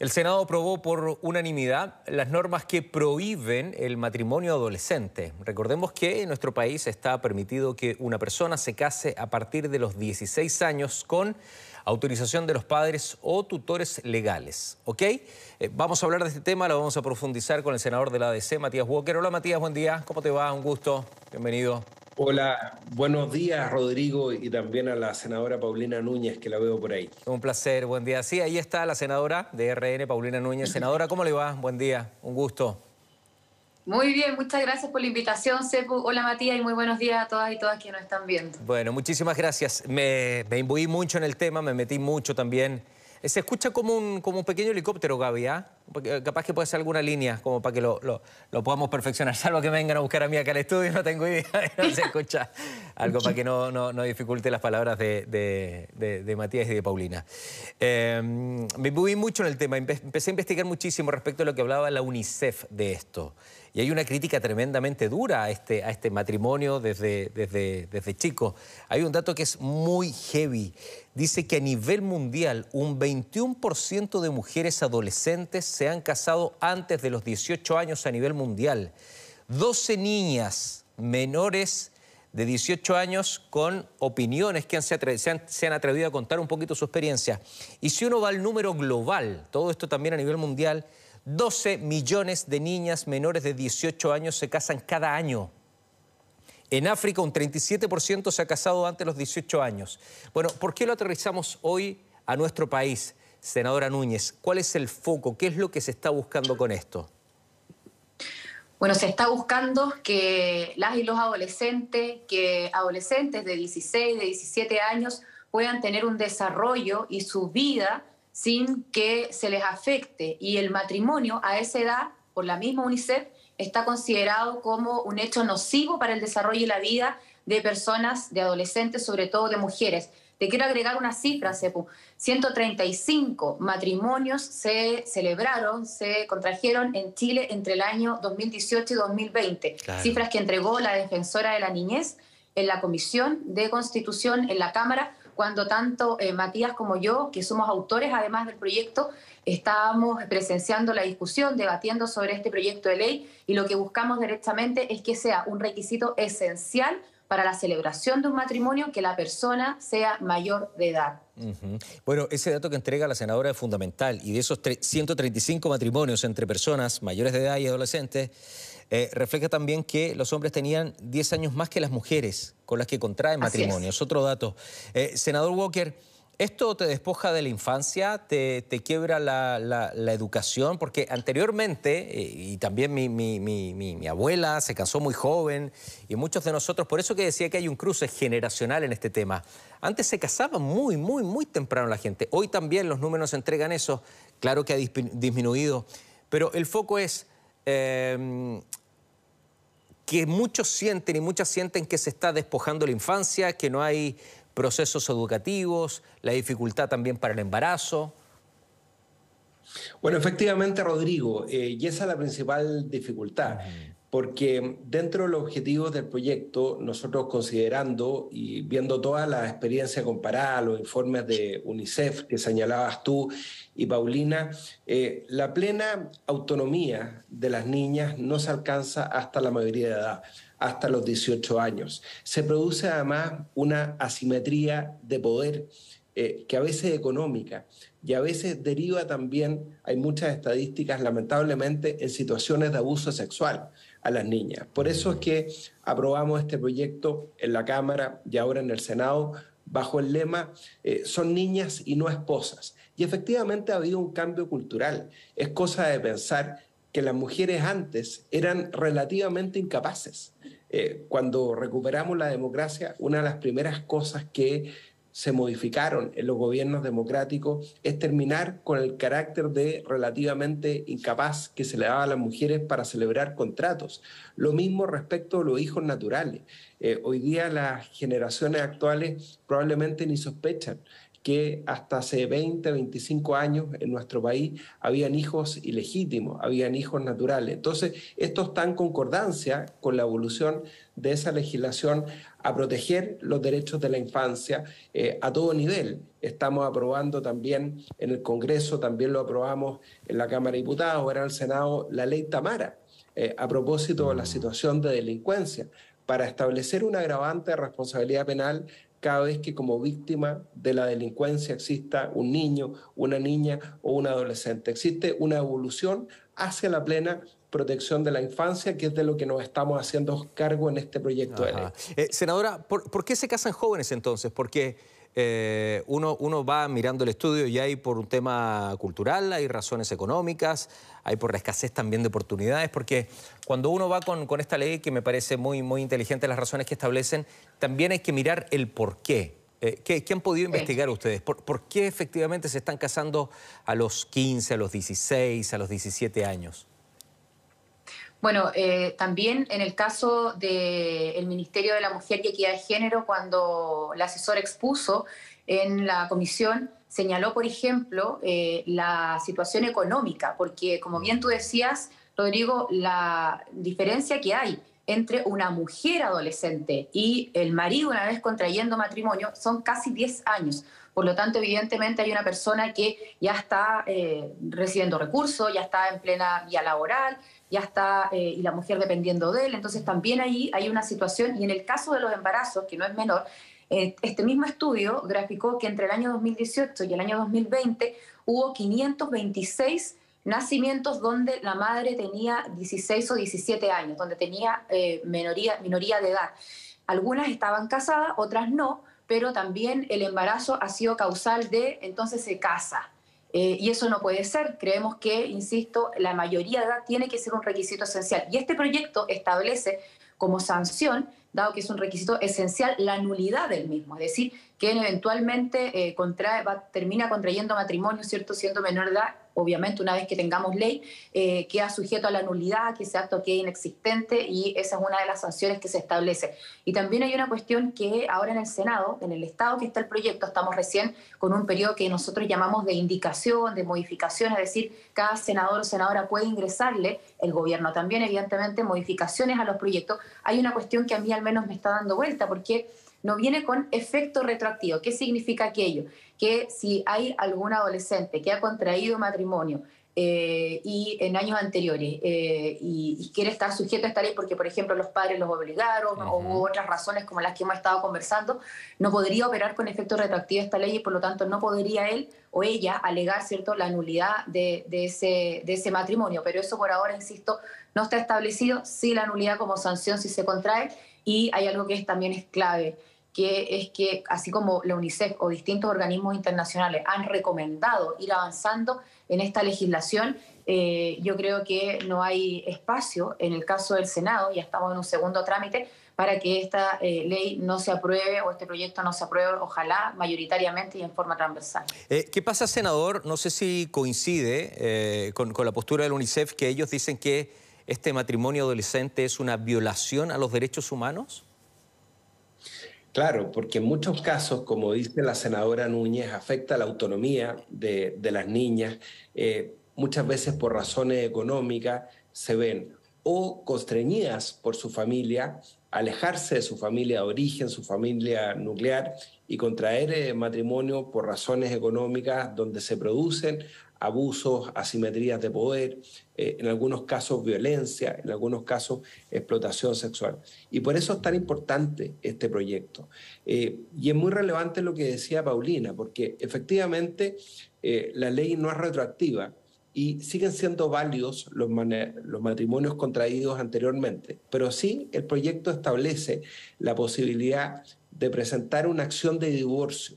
El Senado aprobó por unanimidad las normas que prohíben el matrimonio adolescente. Recordemos que en nuestro país está permitido que una persona se case a partir de los 16 años con autorización de los padres o tutores legales. ¿Ok? Eh, vamos a hablar de este tema, lo vamos a profundizar con el senador de la ADC, Matías Walker. Hola Matías, buen día. ¿Cómo te va? Un gusto. Bienvenido. Hola, buenos días Rodrigo y también a la senadora Paulina Núñez que la veo por ahí. Un placer, buen día. Sí, ahí está la senadora de RN, Paulina Núñez. Senadora, ¿cómo le va? Buen día, un gusto. Muy bien, muchas gracias por la invitación, Sepu. Hola Matías y muy buenos días a todas y todas que nos están viendo. Bueno, muchísimas gracias. Me, me imbuí mucho en el tema, me metí mucho también se escucha como un, como un pequeño helicóptero, Gaby, ¿ah? Capaz que puede ser alguna línea, como para que lo, lo, podamos perfeccionar. Salvo que vengan a buscar a mí acá al estudio, no tengo idea, no se escucha algo para que no, no, no dificulte las palabras de, de, de, Matías y de Paulina. Em, me moví mucho en el tema, empecé a investigar muchísimo respecto a lo que hablaba la UNICEF de esto. Y hay una crítica tremendamente dura a este, a este matrimonio desde, desde, desde chico. Hay un dato que es muy heavy. Dice que a nivel mundial un 21% de mujeres adolescentes se han casado antes de los 18 años a nivel mundial. 12 niñas menores de 18 años con opiniones que se, han, se han atrevido a contar un poquito su experiencia. Y si uno va al número global, todo esto también a nivel mundial, 12 millones de niñas menores de 18 años se casan cada año. En África un 37% se ha casado antes de los 18 años. Bueno, ¿por qué lo aterrizamos hoy a nuestro país, senadora Núñez? ¿Cuál es el foco? ¿Qué es lo que se está buscando con esto? Bueno, se está buscando que las y los adolescentes, que adolescentes de 16, de 17 años puedan tener un desarrollo y su vida sin que se les afecte. Y el matrimonio a esa edad, por la misma UNICEF, está considerado como un hecho nocivo para el desarrollo y la vida de personas, de adolescentes, sobre todo de mujeres. Te quiero agregar una cifra, Sepu. 135 matrimonios se celebraron, se contrajeron en Chile entre el año 2018 y 2020. Cifras que entregó la defensora de la niñez en la Comisión de Constitución en la Cámara cuando tanto eh, Matías como yo, que somos autores además del proyecto, estábamos presenciando la discusión, debatiendo sobre este proyecto de ley y lo que buscamos directamente es que sea un requisito esencial para la celebración de un matrimonio que la persona sea mayor de edad. Bueno, ese dato que entrega la senadora es fundamental y de esos 135 matrimonios entre personas mayores de edad y adolescentes, eh, refleja también que los hombres tenían 10 años más que las mujeres con las que contraen matrimonio. Es. Otro dato. Eh, senador Walker, ¿Esto te despoja de la infancia? ¿Te, quiebra la, educación? Porque anteriormente, eh, y también mi, abuela se casó muy joven, y muchos de nosotros, por eso que decía que hay un cruce generacional en este tema. Antes se casaba muy, muy, muy temprano la gente. Hoy también los números entregan eso. Claro que ha disminuido. Pero el foco es... Em, que muchos sienten y muchas sienten que se está despojando la infancia, que no hay procesos educativos, la dificultad también para el embarazo. Bueno, efectivamente, Rodrigo, eh, y esa es la principal dificultad, porque dentro de los objetivos del proyecto, nosotros considerando y viendo toda la experiencia comparada, los informes de UNICEF que señalabas tú y Paulina, eh, la plena autonomía de las niñas no se alcanza hasta la mayoría de edad hasta los 18 años. Se produce además una asimetría de poder eh, que a veces es económica y a veces deriva también, hay muchas estadísticas lamentablemente, en situaciones de abuso sexual a las niñas. Por eso es que aprobamos este proyecto en la Cámara y ahora en el Senado bajo el lema eh, son niñas y no esposas. Y efectivamente ha habido un cambio cultural. Es cosa de pensar que las mujeres antes eran relativamente incapaces. Eh, cuando recuperamos la democracia, una de las primeras cosas que se modificaron en los gobiernos democráticos es terminar con el carácter de relativamente incapaz que se le daba a las mujeres para celebrar contratos. Lo mismo respecto a los hijos naturales. Eh, hoy día las generaciones actuales probablemente ni sospechan que hasta hace 20, 25 años en nuestro país habían hijos ilegítimos, habían hijos naturales. Entonces, esto está en concordancia con la evolución de esa legislación a proteger los derechos de la infancia eh, a todo nivel. Estamos aprobando también en el Congreso, también lo aprobamos en la Cámara de Diputados, ahora en el Senado, la ley Tamara, eh, a propósito de la situación de delincuencia, para establecer un agravante de responsabilidad penal cada vez que como víctima de la delincuencia exista un niño, una niña o un adolescente. Existe una evolución hacia la plena protección de la infancia, que es de lo que nos estamos haciendo cargo en este proyecto de ley. Eh, senadora, ¿por, qué se casan jóvenes entonces? Porque eh, uno, uno va mirando el estudio y hay por un tema cultural, hay razones económicas, hay por la escasez también de oportunidades, porque cuando uno va con, con esta ley, que me parece muy, muy inteligente las razones que establecen, también hay que mirar el por qué. Eh, ¿qué, han podido investigar ustedes? ¿Por, ¿Por, qué efectivamente se están casando a los 15, a los 16, a los 17 años? Bueno, eh, también en el caso del Ministerio de la Mujer y Equidad de Género, cuando la asesora expuso en la comisión, señaló, por ejemplo, eh, la situación económica, porque como bien tú decías, Rodrigo, la diferencia que hay entre una mujer adolescente y el marido una vez contrayendo matrimonio son casi 10 años. Por lo tanto, evidentemente hay una persona que ya está eh, recibiendo recursos, ya está en plena vía laboral, ya está, eh, y la mujer dependiendo de él. Entonces también ahí hay una situación, y en el caso de los embarazos, que no es menor, eh, este mismo estudio graficó que entre el año 2018 y el año 2020 hubo 526 nacimientos donde la madre tenía 16 o 17 años, donde tenía minoría, minoría de edad. Algunas estaban casadas, otras no, pero también el embarazo ha sido causal de, entonces se casa. Eh, y eso no puede ser. Creemos que, insisto, la mayoría de edad tiene que ser un requisito esencial. Y este proyecto establece como sanción, dado que es un requisito esencial, la nulidad del mismo. Es decir, que eventualmente eh, termina contrayendo matrimonio, ¿cierto? Siendo menor de edad obviamente una vez que tengamos ley, eh, queda sujeto a la nulidad, que ese acto quede inexistente y esa es una de las sanciones que se establece. Y también hay una cuestión que ahora en el Senado, en el estado que está el proyecto, estamos recién con un periodo que nosotros llamamos de indicación, de modificación, es decir, cada senador o senadora puede ingresarle, el gobierno también evidentemente, modificaciones a los proyectos. Hay una cuestión que a mí al menos me está dando vuelta porque no viene con efecto retroactivo. ¿Qué significa aquello? Que si hay algún adolescente que ha contraído matrimonio eh, y en años anteriores eh, y, quiere estar sujeto a esta ley porque, por ejemplo, los padres los obligaron o hubo otras razones como las que hemos estado conversando, no podría operar con efecto retroactivo esta ley y por lo tanto no podría él o ella alegar cierto la nulidad de, ese, de ese matrimonio. Pero eso por ahora, insisto, no está establecido. Sí la nulidad como sanción si se contrae y hay algo que es, también es clave que es que así como la UNICEF o distintos organismos internacionales han recomendado ir avanzando en esta legislación, eh, yo creo que no hay espacio en el caso del Senado, ya estamos en un segundo trámite, para que esta eh, ley no se apruebe o este proyecto no se apruebe, ojalá mayoritariamente y en forma transversal. Eh, ¿Qué pasa, senador? No sé si coincide con, con la postura del UNICEF que ellos dicen que este matrimonio adolescente es una violación a los derechos humanos. Claro, porque en muchos casos, como dice la senadora Núñez, afecta la autonomía de, las niñas. Eh, muchas veces por razones económicas se ven o constreñidas por su familia, alejarse de su familia de origen, su familia nuclear, y contraer eh, matrimonio por razones económicas donde se producen abusos, asimetrías de poder, eh, en algunos casos violencia, en algunos casos explotación sexual. Y por eso es tan importante este proyecto. Eh, y es muy relevante lo que decía Paulina, porque efectivamente eh, la ley no es retroactiva y siguen siendo válidos los, los matrimonios contraídos anteriormente, pero sí el proyecto establece la posibilidad de presentar una acción de divorcio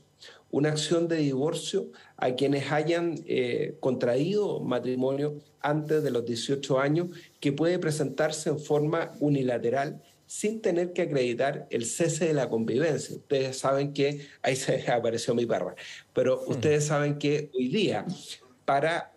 una acción de divorcio a quienes hayan eh, contraído matrimonio antes de los 18 años, que puede presentarse en forma unilateral sin tener que acreditar el cese de la convivencia. Ustedes saben que, ahí se apareció mi perra, pero ustedes saben que hoy día, para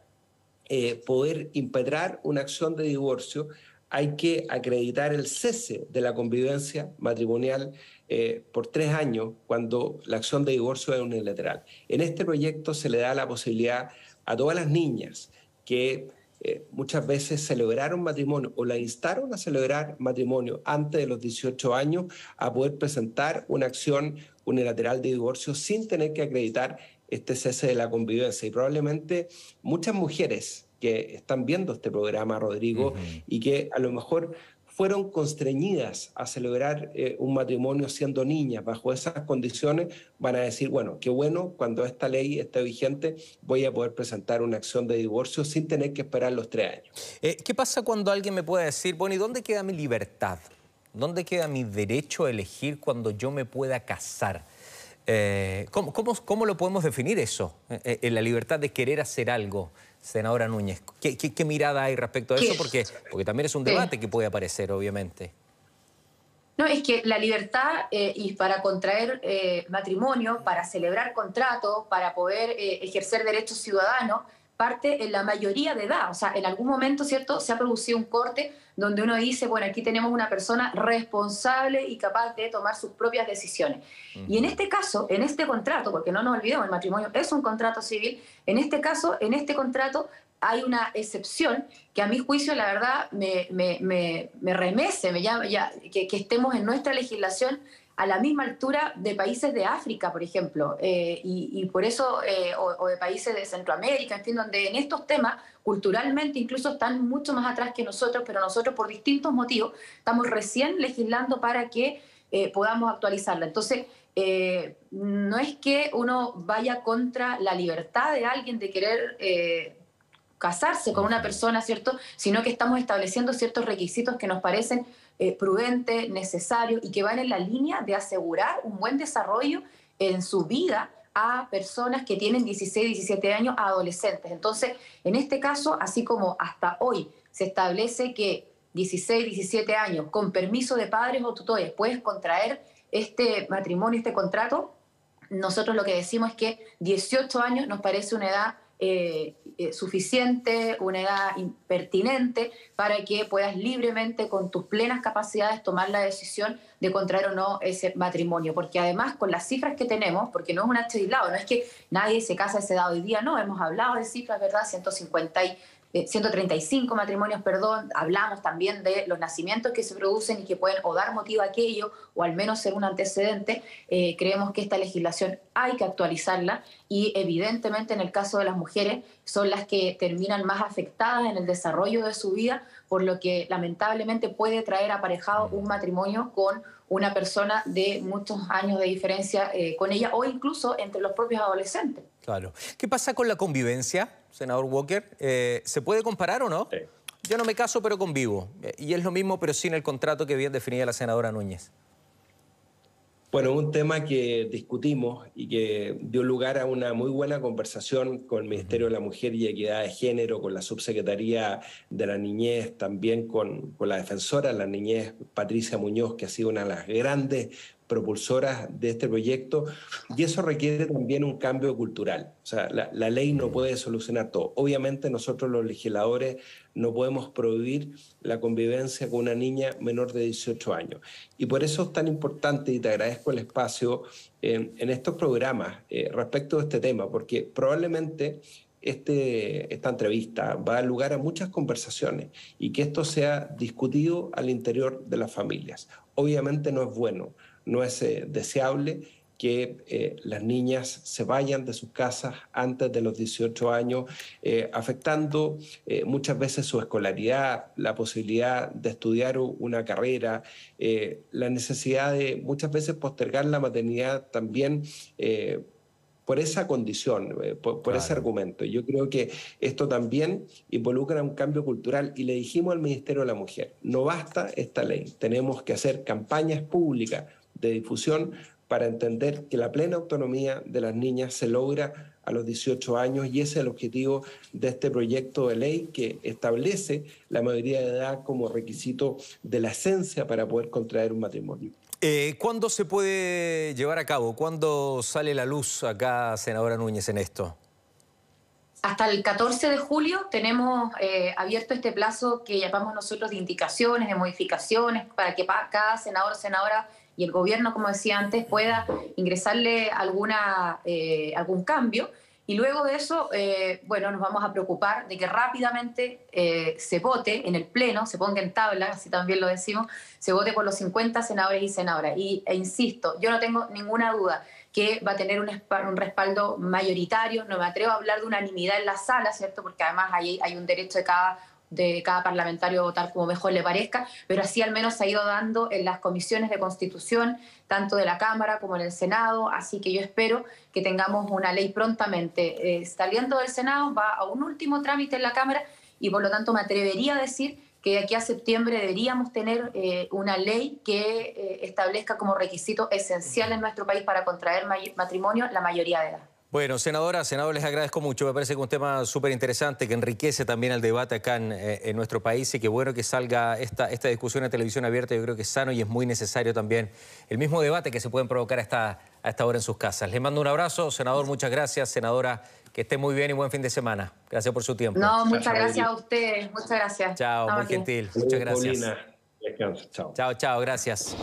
eh, poder impedrar una acción de divorcio, hay que acreditar el cese de la convivencia matrimonial eh, por tres años cuando la acción de divorcio es unilateral. En este proyecto se le da la posibilidad a todas las niñas que eh, muchas veces celebraron matrimonio o la instaron a celebrar matrimonio antes de los 18 años a poder presentar una acción unilateral de divorcio sin tener que acreditar este cese de la convivencia. Y probablemente muchas mujeres que están viendo este programa, Rodrigo, y que a lo mejor fueron constreñidas a celebrar eh, un matrimonio siendo niñas bajo esas condiciones, van a decir, bueno, qué bueno, cuando esta ley esté vigente voy a poder presentar una acción de divorcio sin tener que esperar los tres años. Eh, ¿Qué pasa cuando alguien me puede decir, bueno, ¿y dónde queda mi libertad? ¿Dónde queda mi derecho a elegir cuando yo me pueda casar? Eh, ¿cómo, cómo, lo podemos definir eso? en la libertad de querer hacer algo senadora Núñez. ¿Qué, mirada hay respecto a eso? Porque, porque también es un debate que puede aparecer, obviamente. No, es que la libertad eh, y para contraer eh, matrimonio, para celebrar contrato, para poder eh, ejercer derechos ciudadanos, parte en la mayoría de edad. O sea, en algún momento, ¿cierto?, se ha producido un corte donde uno dice, bueno, aquí tenemos una persona responsable y capaz de tomar sus propias decisiones. Y en este caso, en este contrato, porque no nos olvidemos, el matrimonio es un contrato civil, en este caso, en este contrato hay una excepción que a mi juicio, la verdad, me, me, remece, me llama, ya, que, que estemos en nuestra legislación a la misma altura de países de África, por ejemplo, eh, y, por eso, eh, o, de países de Centroamérica, en fin, donde en estos temas, culturalmente incluso están mucho más atrás que nosotros, pero nosotros por distintos motivos estamos recién legislando para que eh, podamos actualizarla. Entonces, no es que uno vaya contra la libertad de alguien de querer casarse con una persona, ¿cierto? Sino que estamos estableciendo ciertos requisitos que nos parecen eh, prudente, necesario y que van en la línea de asegurar un buen desarrollo en su vida a personas que tienen 16, 17 años, adolescentes. Entonces, en este caso, así como hasta hoy se establece que 16, 17 años, con permiso de padres o tutores, puedes contraer este matrimonio, este contrato, nosotros lo que decimos es que 18 años nos parece una edad eh, eh, suficiente, una edad pertinente para que puedas libremente, con tus plenas capacidades, tomar la decisión de contraer o no ese matrimonio. Porque además, con las cifras que tenemos, porque no es un hecho aislado, no es que nadie se casa a esa edad hoy día, no, hemos hablado de cifras, ¿verdad? 150 y 135 eh, matrimonios, perdón, hablamos también de los nacimientos que se producen y que pueden o dar motivo a aquello o al menos ser un antecedente, eh, creemos que esta legislación hay que actualizarla y evidentemente en el caso de las mujeres son las que terminan más afectadas en el desarrollo de su vida, por lo que lamentablemente puede traer aparejado un matrimonio con una persona de muchos años de diferencia eh, con ella o incluso entre los propios adolescentes. Claro. ¿Qué pasa con la convivencia, senador Walker? Eh, ¿Se puede comparar o no? Yo no me caso, pero convivo. Eh, y es lo mismo, pero sin el contrato que bien definía la senadora Núñez. Bueno, un tema que discutimos y que dio lugar a una muy buena conversación con el Ministerio de la Mujer y Equidad de Género, con la Subsecretaría de la Niñez, también con, con la defensora de la niñez, Patricia Muñoz, que ha sido una de las grandes propulsoras de este proyecto y eso requiere también un cambio cultural. O sea, la, ley no puede solucionar todo. Obviamente nosotros los legisladores no podemos prohibir la convivencia con una niña menor de 18 años. Y por eso es tan importante, y te agradezco el espacio en, estos programas eh, respecto de este tema, porque probablemente este, esta entrevista va a dar lugar a muchas conversaciones y que esto sea discutido al interior de las familias. Obviamente no es bueno no es eh, deseable que eh, las niñas se vayan de sus casas antes de los 18 años, eh, afectando muchas veces su escolaridad, la posibilidad de estudiar una carrera, la necesidad de muchas veces postergar la maternidad también por esa condición, por, ese argumento. Yo creo que esto también involucra un cambio cultural y le dijimos al Ministerio de la Mujer, no basta esta ley, tenemos que hacer campañas públicas de difusión para entender que la plena autonomía de las niñas se logra a los 18 años y ese es el objetivo de este proyecto de ley que establece la mayoría de edad como requisito de la esencia para poder contraer un matrimonio. Eh, ¿Cuándo se puede llevar a cabo? ¿Cuándo sale la luz acá, senadora Núñez, en esto? hasta el 14 de julio tenemos eh, abierto este plazo que llamamos nosotros de indicaciones, de modificaciones, para que cada senador o senadora y el gobierno, como decía antes, pueda ingresarle alguna, eh, algún cambio. Y luego de eso, eh, bueno, nos vamos a preocupar de que rápidamente se vote en el Pleno, se ponga en tabla, así también lo decimos, se vote por los 50 senadores y senadoras. Y, e insisto, yo no tengo ninguna duda que va a tener un, respaldo mayoritario. No me atrevo a hablar de unanimidad en la sala, ¿cierto? Porque además hay, hay un derecho de cada de cada parlamentario votar como mejor le parezca, pero así al menos se ha ido dando en las comisiones de constitución, tanto de la Cámara como en el Senado, así que yo espero que tengamos una ley prontamente. Eh, saliendo del Senado va a un último trámite en la Cámara y por lo tanto me atrevería a decir que de aquí a septiembre deberíamos tener eh, una ley que eh, establezca como requisito esencial en nuestro país para contraer matrimonio la mayoría de edad. Bueno, senadora, senador, les agradezco mucho. Me parece que es un tema súper interesante que enriquece también el debate acá eh, en, nuestro país y que bueno que salga esta, esta discusión en televisión abierta. Yo creo que es sano y es muy necesario también el mismo debate que se pueden provocar a esta, a esta hora en sus casas. Les mando un abrazo, senador, muchas gracias. Senadora, que esté muy bien y buen fin de semana. Gracias por su tiempo. No, muchas gracias a ustedes. Muchas gracias. Chao, muy gentil. Muchas gracias. Chao, chao, gracias.